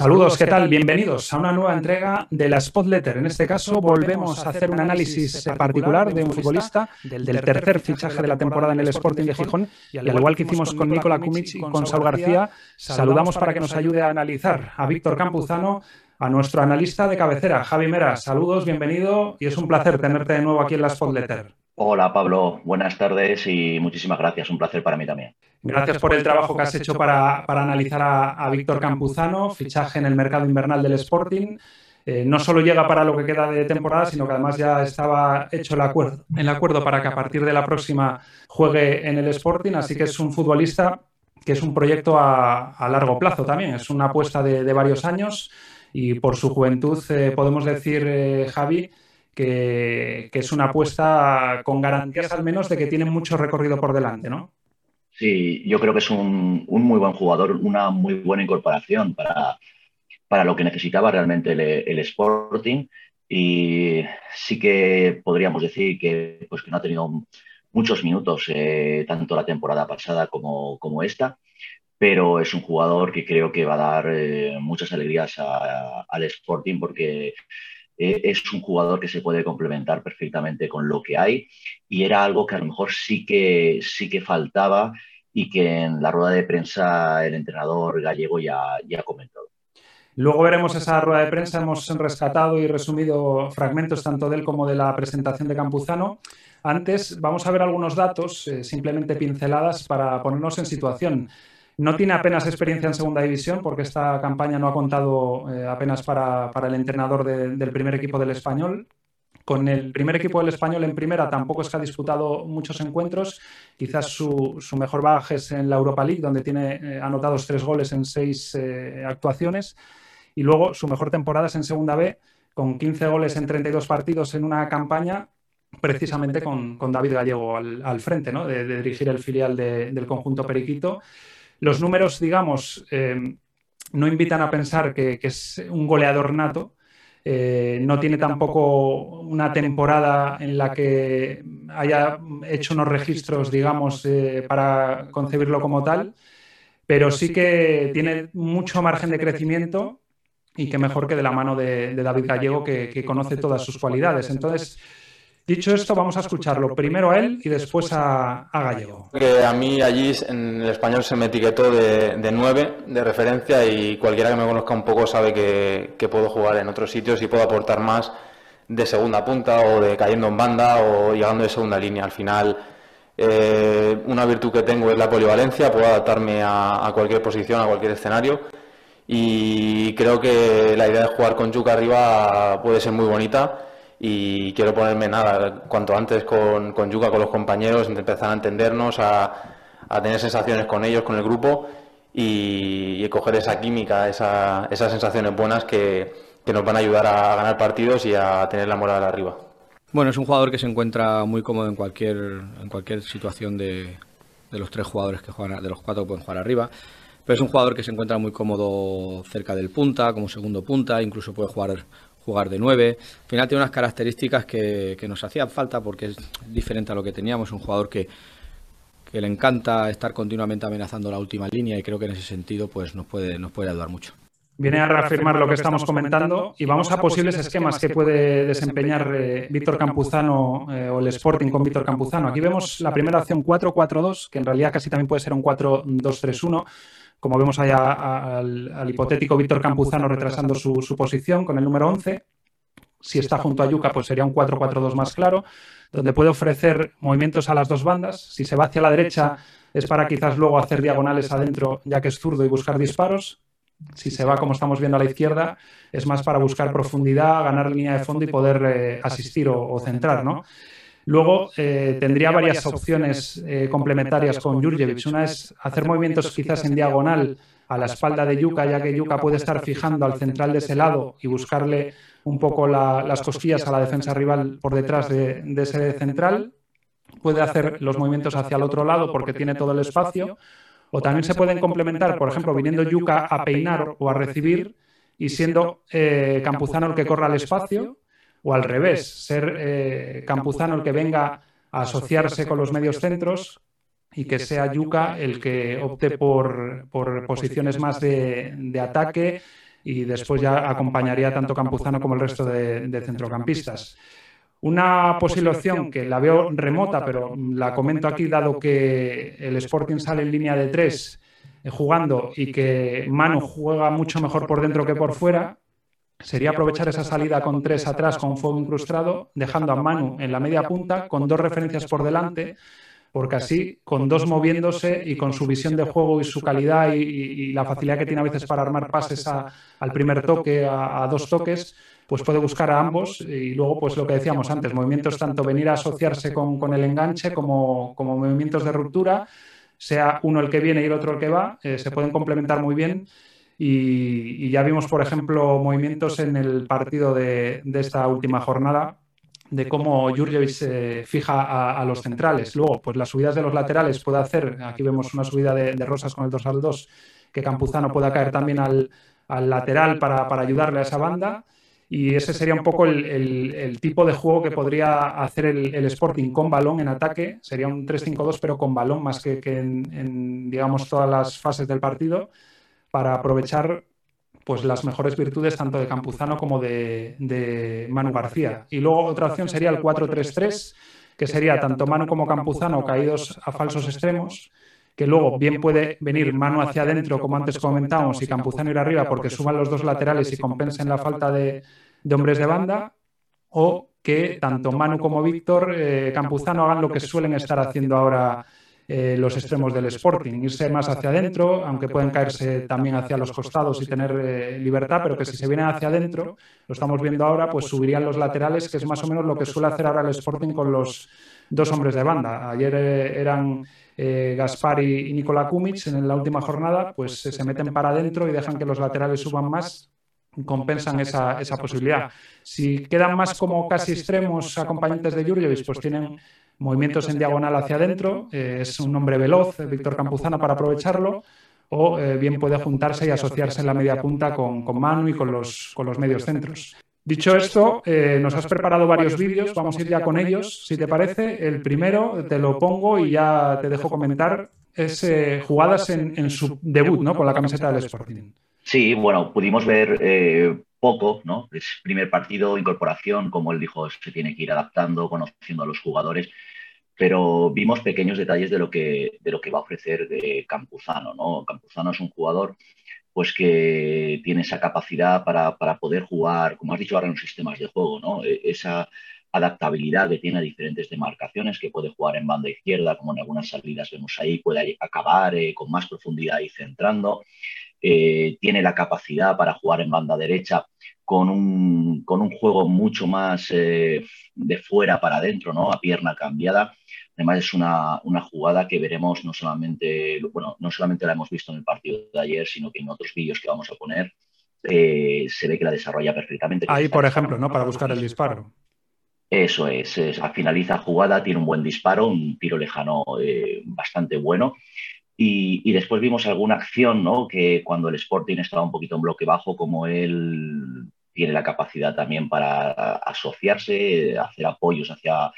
Saludos, ¿qué tal? Bienvenidos a una nueva entrega de la Spotletter. En este caso, volvemos a hacer un análisis particular de un futbolista del tercer fichaje de la temporada en el Sporting de Gijón. Y al igual que hicimos con Nicola Kumic y con Saúl García, saludamos para que nos ayude a analizar a Víctor Campuzano, a nuestro analista de cabecera, Javi Mera. Saludos, bienvenido y es un placer tenerte de nuevo aquí en la Spotletter. Hola Pablo, buenas tardes y muchísimas gracias. Un placer para mí también. Gracias por el trabajo que has hecho para, analizar a, Víctor Campuzano, fichaje en el mercado invernal del Sporting. Eh, no solo llega para lo que queda de temporada, sino que además ya estaba hecho el acuerdo, el acuerdo para que a partir de la próxima juegue en el Sporting. Así que es un futbolista que es un proyecto a, largo plazo también. Es una apuesta de, varios años y por su juventud eh, podemos decir, eh, Javi, que, es una apuesta con garantías al menos de que tiene mucho recorrido por delante, ¿no? Sí, yo creo que es un, muy buen jugador, una muy buena incorporación para, para lo que necesitaba realmente el, Sporting. Y sí que podríamos decir que, pues, que no ha tenido muchos minutos, eh, tanto la temporada pasada como, como, esta, pero es un jugador que creo que va a dar eh, muchas alegrías al Sporting porque eh, es un jugador que se puede complementar perfectamente con lo que hay y era algo que a lo mejor sí que, sí que faltaba y que en la rueda de prensa el entrenador gallego ya, ya comentó. Luego veremos esa rueda de prensa. Hemos rescatado y resumido fragmentos tanto de él como de la presentación de Campuzano. Antes vamos a ver algunos datos, eh, simplemente pinceladas para ponernos en situación. No tiene apenas experiencia en segunda división porque esta campaña no ha contado eh, apenas para, el entrenador del primer equipo del español. Con el primer equipo del español en primera tampoco es que ha disputado muchos encuentros. Quizás su, mejor bagaje es en la Europa League, donde tiene eh, anotados tres goles en seis eh, actuaciones. Y luego su mejor temporada es en segunda B, con 15 goles en 32 partidos en una campaña precisamente con, David Gallego al, frente, ¿no? de, dirigir el filial del conjunto Periquito. Los números, digamos, eh, no invitan a pensar que, es un goleador nato. Eh, no tiene tampoco una temporada en la que haya hecho unos registros, digamos, eh, para concebirlo como tal, pero sí que tiene mucho margen de crecimiento y que mejor que de la mano de, David Gallego, que, que, conoce todas sus cualidades. Entonces, Dicho esto, vamos a escucharlo primero a él y después a, Gallego. Que a mí allí en el español se me etiquetó de, de 9 de referencia y cualquiera que me conozca un poco sabe que, puedo jugar en otros sitios y puedo aportar más de segunda punta o de cayendo en banda o llegando de segunda línea. Al final, eh, una virtud que tengo es la polivalencia, puedo adaptarme a, a, cualquier posición, a cualquier escenario y creo que la idea de jugar con Yuca arriba puede ser muy bonita y quiero ponerme nada cuanto antes con, con Yuka, con los compañeros, empezar a entendernos, a, a tener sensaciones con ellos, con el grupo y, coger esa química, esa, esas sensaciones buenas que, que, nos van a ayudar a ganar partidos y a tener la moral arriba. Bueno, es un jugador que se encuentra muy cómodo en cualquier, en cualquier situación de, de los tres jugadores que juegan, de los cuatro que pueden jugar arriba. Pero es un jugador que se encuentra muy cómodo cerca del punta, como segundo punta, incluso puede jugar jugar de 9. Al final tiene unas características que, nos hacían falta porque es diferente a lo que teníamos. Un jugador que, que le encanta estar continuamente amenazando la última línea y creo que en ese sentido pues nos puede, nos puede ayudar mucho. Viene a reafirmar lo que estamos comentando y vamos a posibles esquemas que puede desempeñar eh, Víctor Campuzano eh, o el Sporting con Víctor Campuzano. Aquí vemos la primera opción 4-4-2, que en realidad casi también puede ser un 4-2-3-1 como vemos allá al, hipotético Víctor Campuzano retrasando su, posición con el número 11. Si está junto a Yuca, pues sería un 4-4-2 más claro, donde puede ofrecer movimientos a las dos bandas. Si se va hacia la derecha, es para quizás luego hacer diagonales adentro, ya que es zurdo, y buscar disparos. Si se va, como estamos viendo, a la izquierda, es más para buscar profundidad, ganar línea de fondo y poder eh, asistir o, centrar, ¿no? Luego eh, tendría varias opciones eh, complementarias con Jurjevic. Una es hacer movimientos quizás en diagonal a la espalda de Yuka, ya que Yuka puede estar fijando al central de ese lado y buscarle un poco las cosquillas a la defensa rival por detrás de, ese central. Puede hacer los movimientos hacia el otro lado porque tiene todo el espacio. O también se pueden complementar, por ejemplo, viniendo Yuka a peinar o a recibir y siendo eh, Campuzano el que corra al espacio o al revés, ser eh, Campuzano el que venga a asociarse con los medios centros y que sea Yuca el que opte por, posiciones más de, ataque, y después ya acompañaría tanto Campuzano como el resto de, centrocampistas. Una posible opción que la veo remota, pero la comento aquí dado que el Sporting sale en línea de tres jugando y que Manu juega mucho mejor por dentro que por fuera, sería aprovechar esa salida con tres atrás con fuego incrustado, dejando a Manu en la media punta con dos referencias por delante porque así, con dos moviéndose y con su visión de juego y su calidad y, la facilidad que tiene a veces para armar pases al primer toque, a, dos toques, pues puede buscar a ambos y luego, pues lo que decíamos antes, movimientos tanto venir a asociarse con, el enganche como, como, movimientos de ruptura, sea uno el que viene y el otro el que va, eh, se pueden complementar muy bien. Y, ya vimos, por ejemplo, movimientos en el partido de, de esta última jornada, de cómo Jurjevic fija a, los centrales. Luego, pues las subidas de los laterales puede hacer, aquí vemos una subida de, Rosas con el dorsal 2, que Campuzano pueda caer también al, lateral para, ayudarle a esa banda. Y ese sería un poco el, tipo de juego que podría hacer el, Sporting con balón en ataque. Sería un 3-5-2, pero con balón más que, en, en, digamos, todas las fases del partido, para aprovechar pues las mejores virtudes tanto de Campuzano como de, Manu García. Y luego otra opción sería el 4-3-3, que sería tanto Manu como Campuzano caídos a falsos extremos, que luego bien puede venir Manu hacia adentro, como antes comentábamos, y Campuzano ir arriba porque suban los dos laterales y compensen la falta de, hombres de banda, o que tanto Manu como Víctor eh, Campuzano hagan lo que suelen estar haciendo ahora eh, los extremos del Sporting, irse más hacia adentro, aunque pueden caerse también hacia los costados y tener eh, libertad, pero que si se vienen hacia adentro, lo estamos viendo ahora, pues subirían los laterales, que es más o menos lo que suele hacer ahora el Sporting con los dos hombres de banda. Ayer eh, Gaspar y, Nikola Kumic en la última jornada, pues se meten para adentro y dejan que los laterales suban más compensan esa, esa, posibilidad. Si quedan más como casi extremos acompañantes de Jurjevic, pues tienen movimientos en diagonal hacia adentro, eh, es un hombre veloz, Víctor Campuzano, para aprovecharlo, o eh, bien puede juntarse y asociarse en la media punta con, con Manu y con los, con los medios centros. Dicho esto, eh, nos has preparado varios vídeos, vamos a ir ya con ellos, si te parece. El primero te lo pongo y ya te dejo comentar, es jugadas en, en, su debut ¿no? con la camiseta del Sporting. Sí, bueno, pudimos ver poco, ¿no? Es primer partido, incorporación, como él dijo, se tiene que ir adaptando, conociendo a los jugadores pero vimos pequeños detalles de lo que, de lo que va a ofrecer de Campuzano. ¿no? Campuzano es un jugador pues que tiene esa capacidad para, poder jugar, como has dicho ahora, en los sistemas de juego, ¿no? E, esa adaptabilidad que tiene a diferentes demarcaciones, que puede jugar en banda izquierda, como en algunas salidas vemos ahí, puede acabar eh, con más profundidad y centrando. Eh, tiene la capacidad para jugar en banda derecha con un, con un juego mucho más eh, de fuera para adentro, ¿no? a pierna cambiada. Además es una, una, jugada que veremos no solamente, bueno, no solamente la hemos visto en el partido de ayer, sino que en otros vídeos que vamos a poner eh, se ve que la desarrolla perfectamente. Ahí, por ejemplo, ¿no? Para buscar el disparo. Eso es, es, finaliza jugada, tiene un buen disparo, un tiro lejano bastante bueno y, después vimos alguna acción, ¿no? Que cuando el Sporting estaba un poquito en bloque bajo, como él tiene la capacidad también para asociarse, hacer apoyos hacia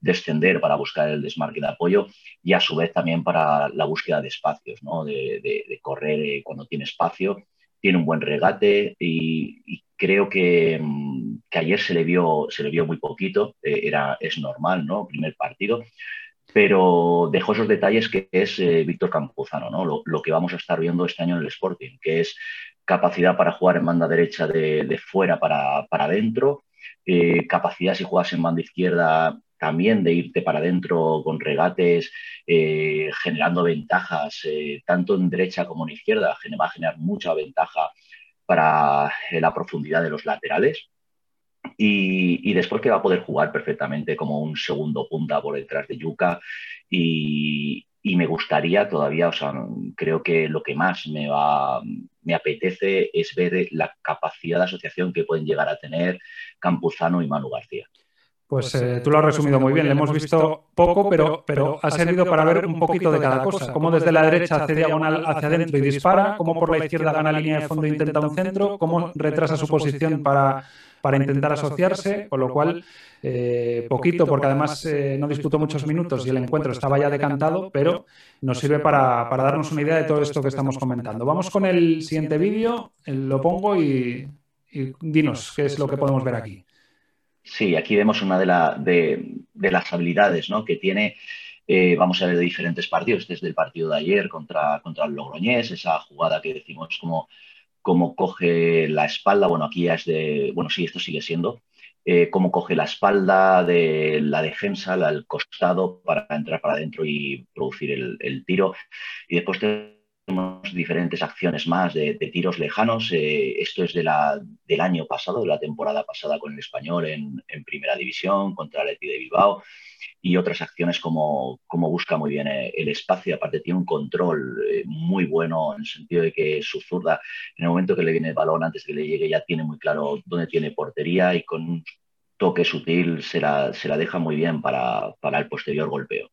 descender para buscar el desmarque de apoyo y a su vez también para la búsqueda de espacios, ¿no? de, correr eh, cuando tiene espacio. Tiene un buen regate y, creo que, mm, que, ayer se le vio, se le vio muy poquito, eh, era, es normal, ¿no? Primer partido, pero dejó esos detalles que es eh, Víctor Campuzano, ¿no? Lo, que vamos a estar viendo este año en el Sporting, que es capacidad para jugar en banda derecha de, fuera para, adentro, eh, capacidad si juegas en banda izquierda también de irte para adentro con regates, eh, generando ventajas, tanto en derecha como en izquierda, va a generar mucha ventaja para la profundidad de los laterales. Y, después que va a poder jugar perfectamente como un segundo punta por detrás de Yuka y, me gustaría todavía, o sea, creo que lo que más me va, me apetece es ver la capacidad de asociación que pueden llegar a tener Campuzano y Manu García. Pues eh, tú lo has resumido muy bien. Le hemos visto poco, pero, pero ha servido para ver un poquito de cada cosa. Cómo desde la derecha hace diagonal hacia adentro y dispara, cómo por la izquierda gana línea de fondo e intenta un centro, cómo retrasa su posición para, para intentar asociarse, con lo cual eh, poquito, porque además eh, no disputó muchos minutos y el encuentro estaba ya decantado, pero nos sirve para, para darnos una idea de todo esto que estamos comentando. Vamos con el siguiente vídeo, lo pongo y, y dinos qué es lo que podemos ver aquí. Sí, aquí vemos una de, las habilidades que tiene, eh, vamos a ver, de diferentes partidos, desde el partido de ayer contra, el Logroñés, esa jugada que decimos como, coge la espalda, bueno, aquí ya es de, bueno, sí, esto sigue siendo, eh, cómo coge la espalda de la defensa, el costado para entrar para adentro y producir el, el tiro. Y después tenemos diferentes acciones más de, tiros lejanos. Eh, esto es de la, del año pasado, de la temporada pasada con el español en, primera división contra el Eti de Bilbao y otras acciones como, como busca muy bien eh, el espacio. Aparte tiene un control eh, muy bueno en el sentido de que su zurda, en el momento que le viene el balón, antes de que le llegue, ya tiene muy claro dónde tiene portería y con un toque sutil se la, se la deja muy bien para, para el posterior golpeo.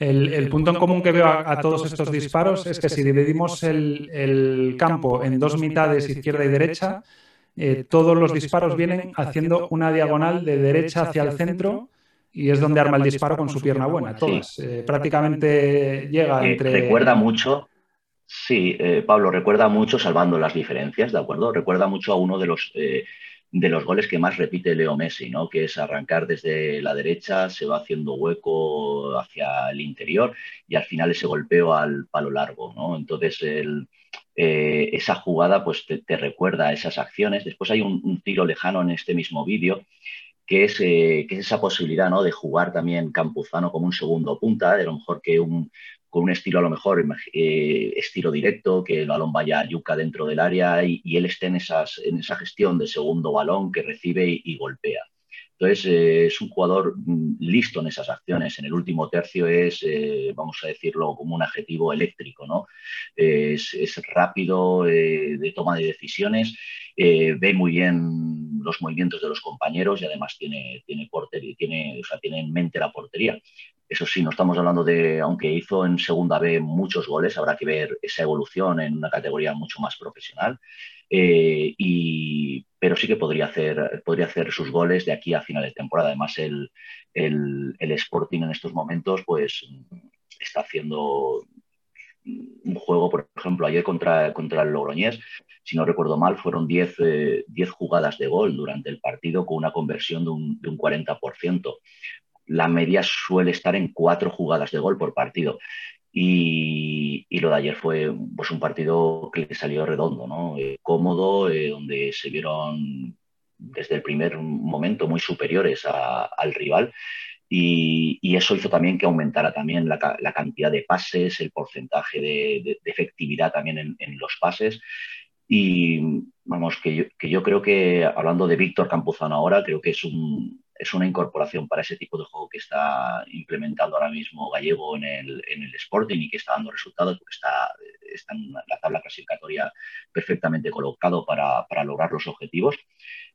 El, punto en común que veo a, todos estos disparos es que si dividimos el, campo en dos mitades, izquierda y derecha, eh, todos los disparos vienen haciendo una diagonal de derecha hacia el centro y es donde arma el disparo con su pierna buena. Todas. Eh, prácticamente llega eh, entre. Recuerda mucho. Sí, Pablo, recuerda mucho, salvando las diferencias, ¿de acuerdo? Recuerda mucho a uno de los de los goles que más repite Leo Messi, ¿no? que es arrancar desde la derecha, se va haciendo hueco hacia el interior y al final ese golpeo al palo largo. ¿no? Entonces, eh, esa jugada pues, te, recuerda a esas acciones. Después hay un, tiro lejano en este mismo vídeo. Que es, eh, que es esa posibilidad ¿no? de jugar también Campuzano como un segundo punta, de lo mejor que un, con un estilo a lo mejor eh, estilo directo, que el balón vaya a yuca dentro del área y, él esté en, esas, en esa gestión de segundo balón que recibe y, golpea. Entonces, eh, es un jugador mm, listo en esas acciones. En el último tercio es, eh, vamos a decirlo como un adjetivo eléctrico, ¿no? Es, rápido de toma de decisiones, ve muy bien los movimientos de los compañeros y además tiene, tiene, portería, tiene, o sea, tiene en mente la portería. Eso sí, no estamos hablando de, aunque hizo en segunda B muchos goles, habrá que ver esa evolución en una categoría mucho más profesional. Eh, y, pero sí que podría hacer, podría hacer sus goles de aquí a final de temporada. Además, el, el, Sporting en estos momentos pues, está haciendo un juego, por ejemplo, ayer contra, contra el Logroñés, si no recuerdo mal, fueron 10 eh, jugadas de gol durante el partido con una conversión de un, de un 40% la media suele estar en cuatro jugadas de gol por partido. Y, lo de ayer fue pues, un partido que salió redondo, ¿no? Eh, cómodo, eh, donde se vieron desde el primer momento muy superiores al rival. Y, eso hizo también que aumentara también la, cantidad de pases, el porcentaje de, efectividad también en, los pases. Y vamos, que yo, que yo creo que, hablando de Víctor Campuzano ahora, creo que es un, es una incorporación para ese tipo de juego que está implementando ahora mismo Gallego en el, en el Sporting y que está dando resultados porque está, está en la tabla clasificatoria perfectamente colocado para, para lograr los objetivos.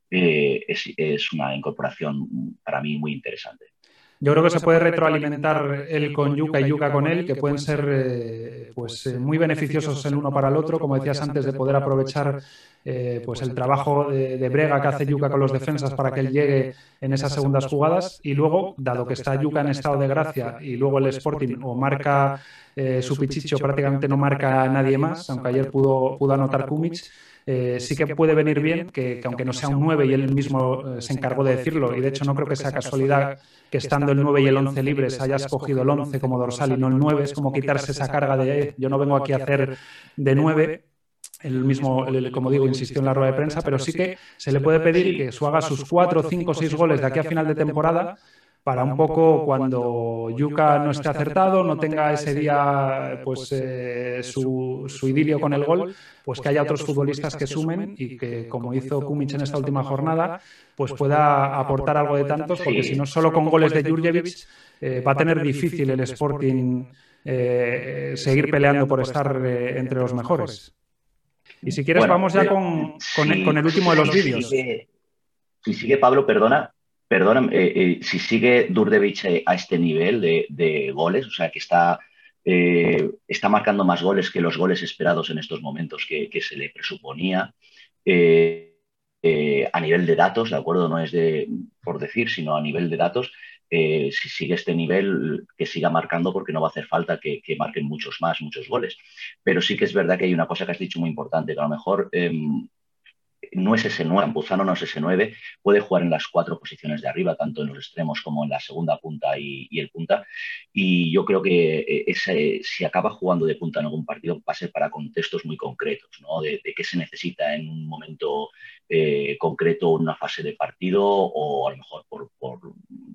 Eh, es, es una incorporación para mí muy interesante. Yo creo que se puede retroalimentar él con Yuca y Yuca con él, que pueden ser eh, pues, eh, muy beneficiosos el uno para el otro, como decías antes, de poder aprovechar eh, pues el trabajo de, brega que hace Yuca con los defensas para que él llegue en esas segundas jugadas. Y luego, dado que está Yuca en estado de gracia y luego el Sporting o marca su pichicho, prácticamente no marca a nadie más, aunque ayer pudo, pudo anotar Kumic. Eh, sí que puede venir bien que, aunque no sea un 9 y él mismo se encargó de decirlo, y de hecho no creo que sea casualidad que estando el 9 y el 11 libres hayas cogido el 11 como dorsal y no el 9, es como quitarse esa carga de eh, yo no vengo aquí a hacer de 9. El mismo, como digo, insistió en la rueda de prensa, pero sí que se le puede pedir que su haga sus 4, 5, 6 goles de aquí a final de temporada para un poco cuando Yuka no esté acertado, no tenga ese día pues, eh, su, idilio con el gol, pues que haya otros futbolistas que sumen y que, como hizo Kumic en esta última jornada, pues pueda aportar algo de tantos, porque si no solo con goles de Jurjevic eh, va a tener difícil el Sporting eh, seguir peleando por estar entre los mejores. Y si quieres, vamos ya con, con, el, último de los vídeos. Si sigue Pablo, perdona, perdona, si sigue Durdevich a este nivel de, goles, o sea, que está, está marcando más goles que los goles esperados en estos momentos que, se le presuponía. a nivel de datos, ¿de acuerdo? No es de, por decir, sino a nivel de datos, si sigue este nivel, que siga marcando porque no va a hacer falta que, marquen muchos más, muchos goles. Pero sí que es verdad que hay una cosa que has dicho muy importante, que a lo mejor em, no es ese 9, Campuzano no es ese 9, puede jugar en las cuatro posiciones de arriba, tanto en los extremos como en la segunda punta y, el punta. Y yo creo que eh, ese, si acaba jugando de punta en algún partido, va a ser para contextos muy concretos, ¿no? de, qué se necesita en un momento eh, concreto, una fase de partido, o a lo mejor por, por,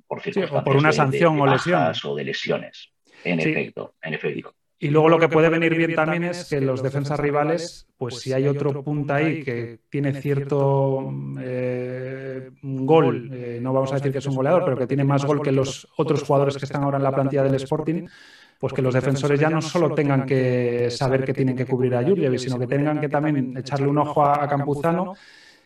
por circunstancias por una sanción de, o lesiones. O de lesiones. En efecto, en efecto. Y luego lo que puede venir bien también es que los defensas rivales, pues si hay otro punta ahí que tiene cierto eh, gol, eh, no vamos a decir que es un goleador, pero que tiene más gol que los otros jugadores que están ahora en la plantilla del Sporting, pues que los defensores ya no solo tengan que saber que tienen que cubrir a Jurjevic, sino que tengan que también echarle un ojo a, Campuzano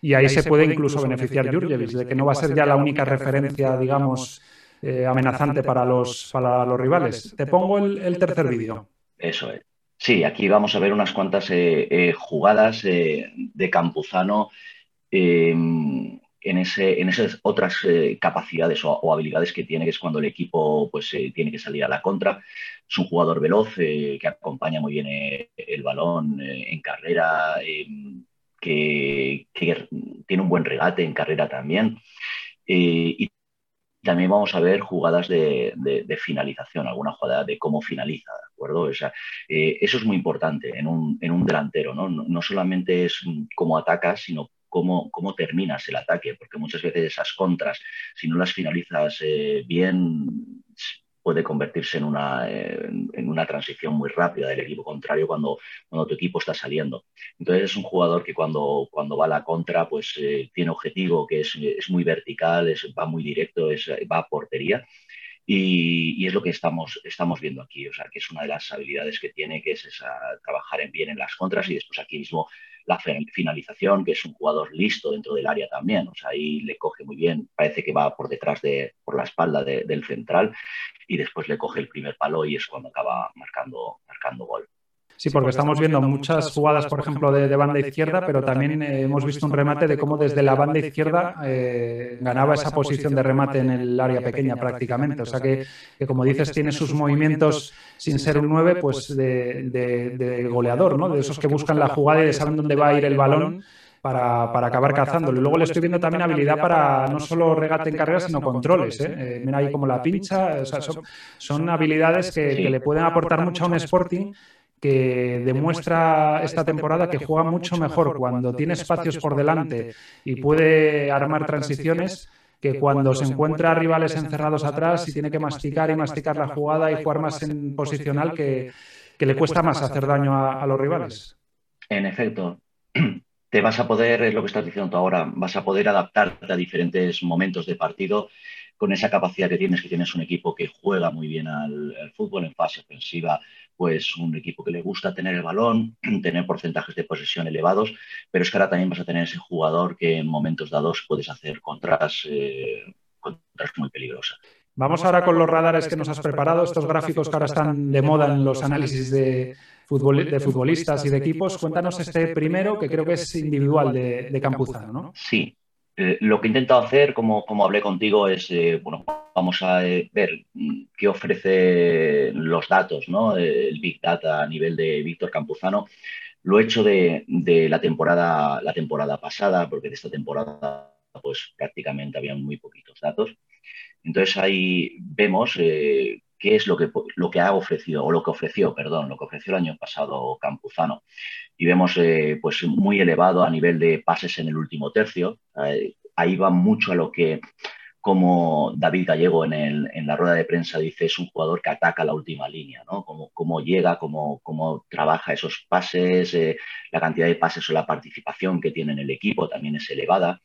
y ahí se puede incluso beneficiar Jurjevic, de que no va a ser ya la única referencia, digamos, eh, amenazante para los, para los rivales. Te pongo el tercer vídeo. Eso es. Sí, aquí vamos a ver unas cuantas eh, eh, jugadas eh, de Campuzano em, en, esas otras capacidades o, habilidades que tiene, que es cuando el equipo pues, tiene que salir a la contra. Es un jugador veloz que acompaña muy bien el balón en carrera, em, que, tiene un buen regate en carrera también. y también vamos a ver jugadas de, finalización, alguna jugada de cómo finaliza, ¿de acuerdo? Eh, eso es muy importante en un, delantero, ¿no? ¿no? solamente es cómo atacas, sino cómo, cómo terminas el ataque, porque muchas veces esas contras, si no las finalizas eh, bien, puede convertirse en una, en una transición muy rápida del equipo contrario cuando, cuando tu equipo está saliendo. Entonces es un jugador que cuando, cuando va a la contra pues eh, tiene objetivo, que es, es muy vertical, es, va muy directo, es, va a portería. Y, es lo que estamos, estamos viendo aquí, o sea, que es una de las habilidades que tiene, que es esa, trabajar en bien en las contras y después aquí mismo la finalización, que es un jugador listo dentro del área también, o sea, ahí le coge muy bien, parece que va por detrás de, por la espalda del central y después le coge el primer palo y es cuando acaba marcando, marcando gol. Sí, porque estamos viendo muchas jugadas, por ejemplo, de, banda izquierda, pero también eh, hemos visto un remate de cómo desde la banda izquierda eh, ganaba esa posición de remate en el área pequeña prácticamente. O sea que, como dices, tiene sus movimientos sin ser un 9, pues de, goleador, ¿no? De esos que buscan la jugada y saben dónde va a ir el balón. Para, acabar cazándolo. Y luego le estoy viendo también habilidad para no solo regate en carrera, sino controles. ¿eh? mira ahí como la pincha. son, habilidades que, que, le pueden aportar mucho a un Sporting que demuestra esta temporada que juega mucho mejor cuando tiene espacios por delante y puede armar transiciones que cuando se encuentra rivales encerrados atrás y tiene que masticar y masticar la jugada y jugar más en posicional que, le cuesta más hacer daño a, los rivales. En efecto, te vas a poder, es lo que estás diciendo tú ahora, vas a poder adaptarte a diferentes momentos de partido con esa capacidad que tienes, que tienes un equipo que juega muy bien al, fútbol en fase ofensiva, pues un equipo que le gusta tener el balón, tener porcentajes de posesión elevados, pero es que ahora también vas a tener ese jugador que en momentos dados puedes hacer contras, eh, contras muy peligrosas. Vamos ahora con los radares que nos has preparado, estos gráficos que ahora están de moda en los análisis de, de futbolistas y de equipos. Cuéntanos este primero, que creo que es individual de, de Campuzano, ¿no? Sí, eh, lo que he intentado hacer, como, como hablé contigo, es, eh, bueno, vamos a eh, ver mm, qué ofrece los datos, ¿no? El Big Data a nivel de Víctor Campuzano. Lo he hecho de, la, temporada, la temporada pasada, porque de esta temporada pues prácticamente había muy poquitos datos. Entonces ahí vemos qué es lo que, lo que ha ofrecido, o lo que ofreció, perdón, lo que ofreció el año pasado Campuzano y vemos eh, pues muy elevado a nivel de pases en el último tercio. Eh, ahí va mucho a lo que, como David Gallego en, la rueda de prensa dice, es un jugador que ataca la última línea, ¿no? Cómo, llega, cómo, cómo, trabaja esos pases, eh, la cantidad de pases o la participación que tiene en el equipo también es elevada.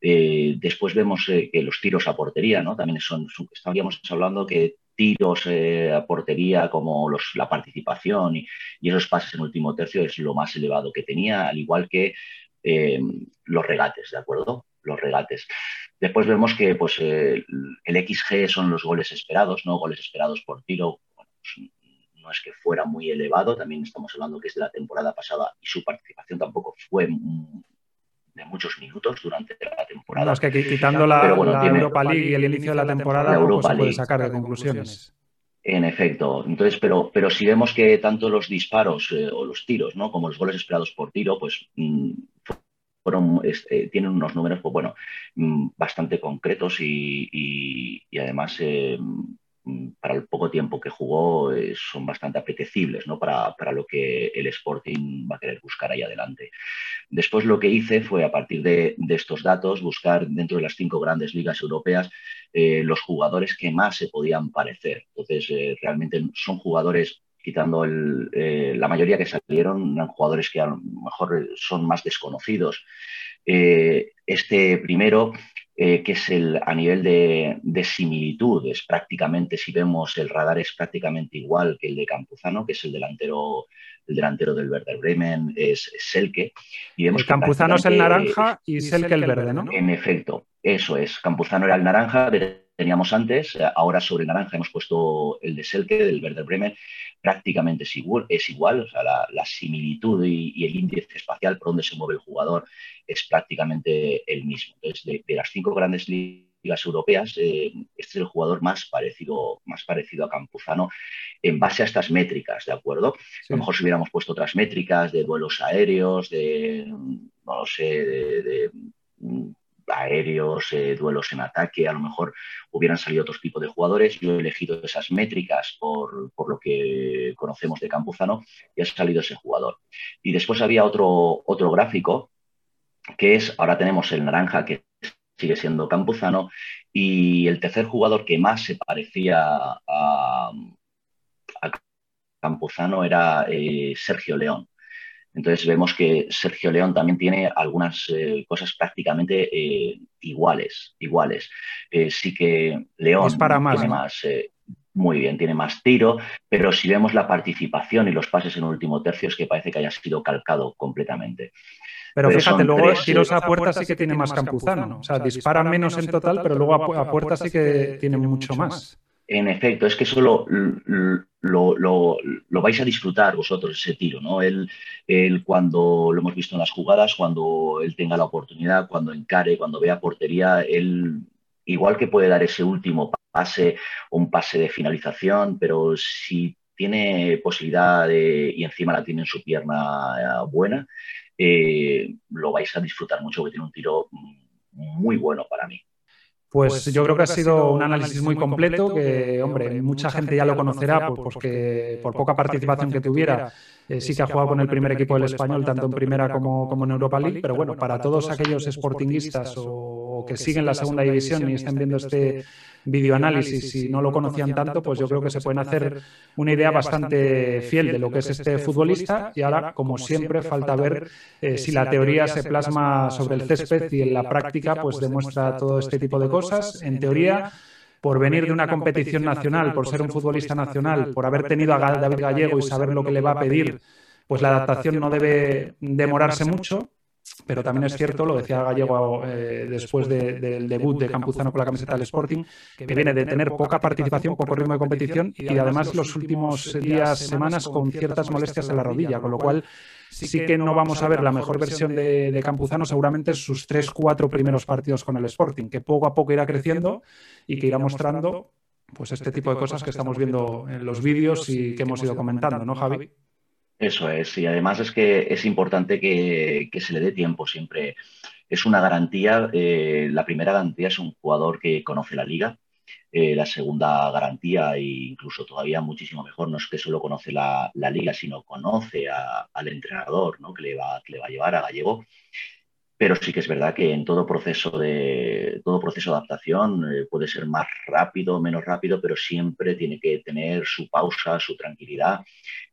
después vemos que los tiros a portería, ¿no? También son, estaríamos hablando que tiros eh, a portería como la participación y, esos pases en último tercio es lo más elevado que tenía, al igual que eh, los regates, ¿de acuerdo? Los regates. Después vemos que pues, el XG son los goles esperados, ¿no? Goles esperados por tiro. Pues, no es que fuera muy elevado, también estamos hablando que es de la temporada pasada y su participación tampoco fue de muchos minutos durante la temporada. es que quitando la, Europa League y el inicio de la temporada, no se puede sacar de conclusiones. En efecto, entonces, pero, pero si vemos que tanto los disparos eh, o los tiros, ¿no? Como los goles esperados por tiro, pues mm, fueron, este, tienen unos números, pues bueno, mm, bastante concretos y, además eh, Mm, para el poco tiempo que jugó eh, son bastante apetecibles ¿no? para, lo que el Sporting va a querer buscar ahí adelante. Después lo que hice fue a partir de, estos datos buscar dentro de las cinco grandes ligas europeas eh, los jugadores que más se podían parecer. Entonces realmente son jugadores quitando la mayoría que salieron, eran jugadores que a lo mejor son más desconocidos. este primero eh, que es el, a nivel de, de, similitud, es prácticamente, si vemos el radar es prácticamente igual que el de Campuzano, que es el delantero, el delantero del Werder Bremen, es, Selke. Y vemos el Campuzano es el naranja y Selke el verde, ¿no? En efecto, eso es. Campuzano era el naranja, teníamos antes, ahora sobre naranja hemos puesto el de Selke, del Werder Bremen, prácticamente es igual, es igual o sea, la, similitud y, el índice espacial por donde se mueve el jugador es prácticamente el mismo. Entonces, de, las cinco grandes ligas europeas, eh, este es el jugador más parecido, más parecido a Campuzano en base a estas métricas, ¿de acuerdo? A lo mejor si hubiéramos puesto otras métricas de vuelos aéreos, de, no sé, de, aéreos, eh, duelos en ataque, a lo mejor hubieran salido otros tipos de jugadores. Yo he elegido esas métricas por, por, lo que conocemos de Campuzano y ha salido ese jugador. Y después había otro, otro gráfico que es, ahora tenemos el naranja que sigue siendo Campuzano y el tercer jugador que más se parecía a, Campuzano era eh, Sergio León. Entonces vemos que Sergio León también tiene algunas eh, cosas prácticamente eh, iguales, iguales. sí que León tiene más, muy bien, tiene más tiro, pero si vemos la participación y los pases en último tercio es que parece que haya sido calcado completamente. Pero, fíjate, luego tiros a puerta sí que tiene más Campuzano. O sea, dispara menos en total, pero luego a, puerta sí que tiene mucho más. En efecto, es que eso lo, lo, vais a disfrutar vosotros, ese tiro, ¿no? Él, cuando lo hemos visto en las jugadas, cuando él tenga la oportunidad, cuando encare, cuando vea portería, él igual que puede dar ese último pase un pase de finalización, pero si tiene posibilidad y encima la tiene en su pierna eh, buena, eh, lo vais a disfrutar mucho porque tiene un tiro muy bueno para mí. Pues, pues yo creo que ha sido un análisis muy completo, que, hombre, mucha gente ya lo conocerá porque por poca participación que tuviera, eh, sí que ha jugado con el primer equipo del español, tanto en primera como, como en Europa League, pero bueno, para todos aquellos sportinguistas o que siguen la segunda división y estén viendo este videoanálisis y no lo conocían tanto, pues yo creo que se pueden hacer una idea bastante fiel de lo que es este futbolista y ahora, como siempre, falta ver eh, si la teoría se plasma sobre el césped y en la práctica pues demuestra todo este tipo de cosas. En teoría por venir de una competición nacional, por ser un futbolista nacional, por haber tenido a David Gallego y saber lo que le va a pedir, pues la adaptación no debe demorarse mucho. Pero también es cierto, lo decía Gallego eh, después del debut de Campuzano con la camiseta del Sporting, que viene de tener poca participación, poco ritmo de competición y además los últimos días, semanas con ciertas molestias en la rodilla, con lo cual sí que no vamos a ver la mejor versión de, Campuzano seguramente en sus tres, cuatro primeros partidos con el Sporting, que poco a poco irá creciendo y que irá mostrando pues este tipo de cosas que estamos viendo en los vídeos y que hemos ido comentando, ¿no, Javi? Eso es, y además es que es importante que, se le dé tiempo siempre. Es una garantía, eh, la primera garantía es un jugador que conoce la liga, eh, la segunda garantía, e incluso todavía muchísimo mejor, no es que solo conoce la, liga, sino conoce al entrenador ¿no? que, le va, que le va a llevar a Gallego pero sí que es verdad que en todo proceso de, todo proceso de adaptación eh, puede ser más rápido, menos rápido, pero siempre tiene que tener su pausa, su tranquilidad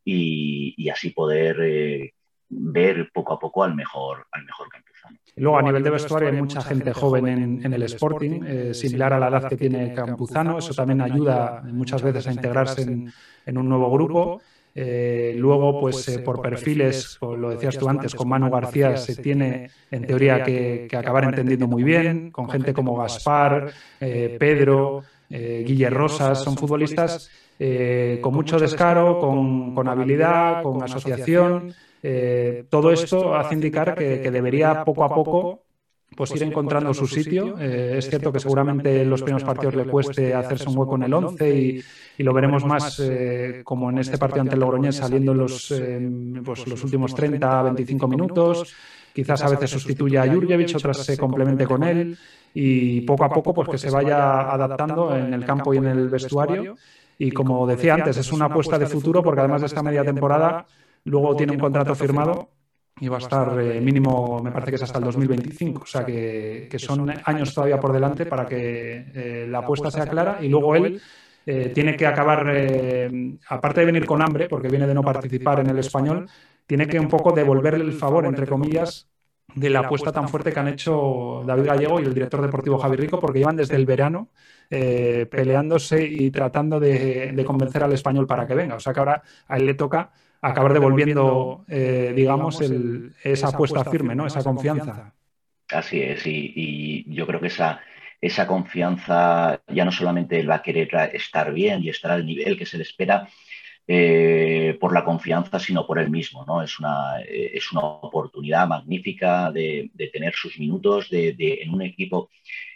y, así poder eh, ver poco a poco al mejor, al mejor Campuzano. Luego, a nivel de vestuario, hay mucha gente joven en, el Sporting, eh, similar a la edad que tiene Campuzano. Eso también ayuda muchas veces a integrarse en, en un nuevo grupo. Eh, luego, pues eh, por perfiles, lo decías tú antes, con Manu García se tiene en teoría que, acabar entendiendo muy bien, con gente como Gaspar, Pedro, Guille Rosas, son futbolistas con mucho descaro, con, habilidad, con asociación. todo esto hace indicar que debería poco a poco pues, pues ir encontrando su sitio. Eh, es cierto que seguramente en los primeros partidos le cueste hacerse un hueco en el 11 y, lo veremos más eh, como en este partido ante el Logroñés saliendo los, eh, pues los últimos 30, 25 minutos. Quizás a veces sustituya a Jurjevic, otras se complemente con él y poco a poco pues que se vaya adaptando en el campo y en el vestuario. Y como decía antes, es una apuesta de futuro porque además de esta media temporada, luego tiene un contrato firmado y va a estar eh, mínimo, me parece que es hasta el 2025. O sea que, son años todavía por delante para que eh, la apuesta sea clara y luego él eh, tiene que acabar, aparte de venir con hambre, porque viene de no participar en el español, tiene que un poco devolverle el favor, entre comillas, de la apuesta tan fuerte que han hecho David Gallego y el director deportivo Javi Rico, porque llevan desde el verano peleándose y tratando de, de convencer al español para que venga. O sea que ahora a él le toca acabar devolviendo, eh, eh, digamos, esa apuesta firme, ¿no? Esa confianza. Así es, y, yo creo que esa, esa confianza ya no solamente va a querer estar bien y estar al nivel que se le espera eh, por la confianza, sino por él mismo, ¿no? Es una, es una oportunidad magnífica de, tener sus minutos de, en un equipo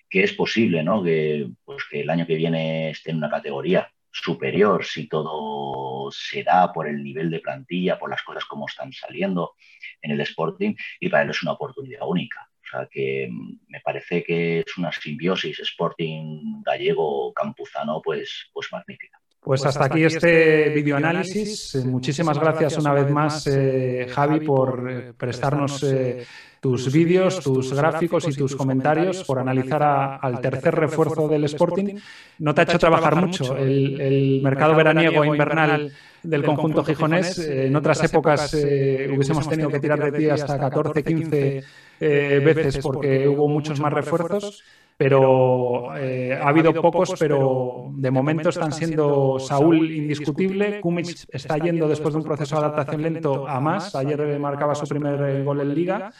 que es posible, ¿no? Que, pues que el año que viene esté en una categoría superior si todo se da por el nivel de plantilla, por las cosas como están saliendo en el Sporting y para él es una oportunidad única. O sea que mm, me parece que es una simbiosis Sporting gallego-campuzano pues, pues magnífica. Pues, pues hasta aquí este, este videoanálisis. Muchísimas gracias una vez más, eh, Javi, por eh, prestarnos eh, tus vídeos, tus gráficos y tus comentarios, por analizar al tercer refuerzo del Sporting. No te ha hecho trabajar mucho el, mercado veraniego e invernal del conjunto gijonés. En otras épocas hubiésemos tenido que tirar de ti hasta 14, 15 veces porque hubo muchos más refuerzos pero eh, ha habido pocos, pero de momento están siendo Saúl indiscutible, Kumic está yendo después de un proceso de adaptación lento a más, ayer marcaba su primer eh, gol en liga.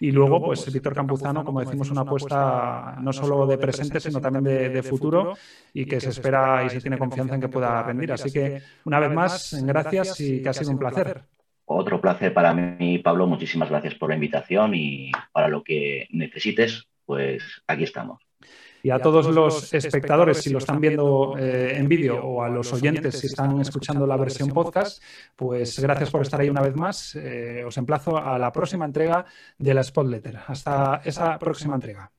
Y luego, pues Víctor Campuzano, como decimos, una apuesta no solo de presente, sino también de, futuro y que se espera y se tiene confianza en que pueda rendir. Así que, una vez más, gracias y que ha sido un placer. Otro placer para mí, Pablo. Muchísimas gracias por la invitación y para lo que necesites, pues aquí estamos. Y a todos los espectadores, si lo están viendo eh, en vídeo, o a los oyentes, si están escuchando la versión podcast, pues gracias por estar ahí una vez más. Eh, os emplazo a la próxima entrega de la Spot Letter. Hasta esa próxima entrega.